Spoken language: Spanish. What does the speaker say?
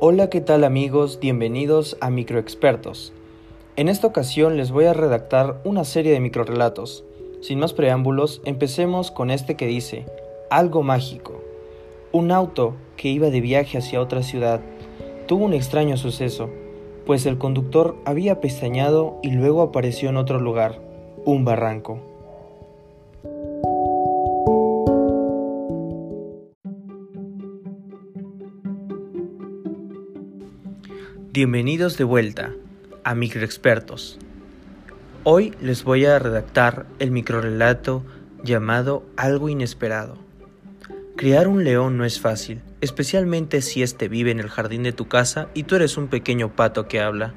Hola, ¿qué tal amigos? Bienvenidos a Microexpertos. En esta ocasión les voy a redactar una serie de microrelatos. Sin más preámbulos, empecemos con este que dice, Algo mágico. Un auto que iba de viaje hacia otra ciudad tuvo un extraño suceso, pues el conductor había pestañado y luego apareció en otro lugar, un barranco. Bienvenidos de vuelta a Microexpertos. Hoy les voy a redactar el microrelato llamado Algo Inesperado. Criar un león no es fácil, especialmente si éste vive en el jardín de tu casa y tú eres un pequeño pato que habla.